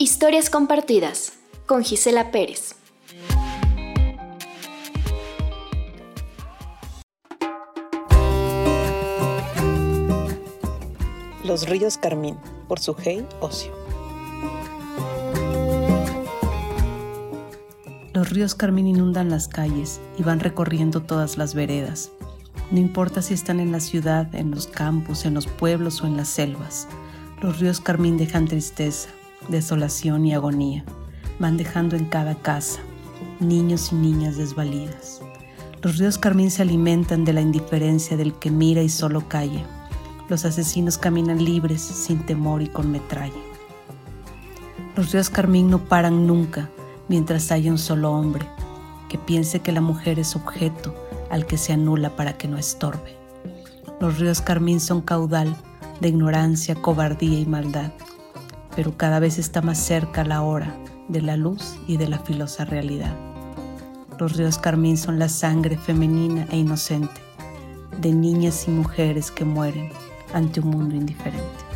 Historias compartidas con Gisela Pérez. Los ríos Carmín, por Sujei Ocio. Los ríos Carmín inundan las calles y van recorriendo todas las veredas. No importa si están en la ciudad, en los campos, en los pueblos o en las selvas. Los ríos Carmín dejan tristeza, desolación y agonía. Van dejando en cada casa niños y niñas desvalidas. Los ríos Carmín se alimentan de la indiferencia del que mira y solo calla. Los asesinos caminan libres, sin temor y con metralla. Los ríos Carmín no paran nunca mientras haya un solo hombre que piense que la mujer es objeto al que se anula para que no estorbe. Los ríos Carmín son caudal de ignorancia, cobardía y maldad pero cada vez está más cerca la hora de la luz y de la filosa realidad. Los ríos carmín son la sangre femenina e inocente de niñas y mujeres que mueren ante un mundo indiferente.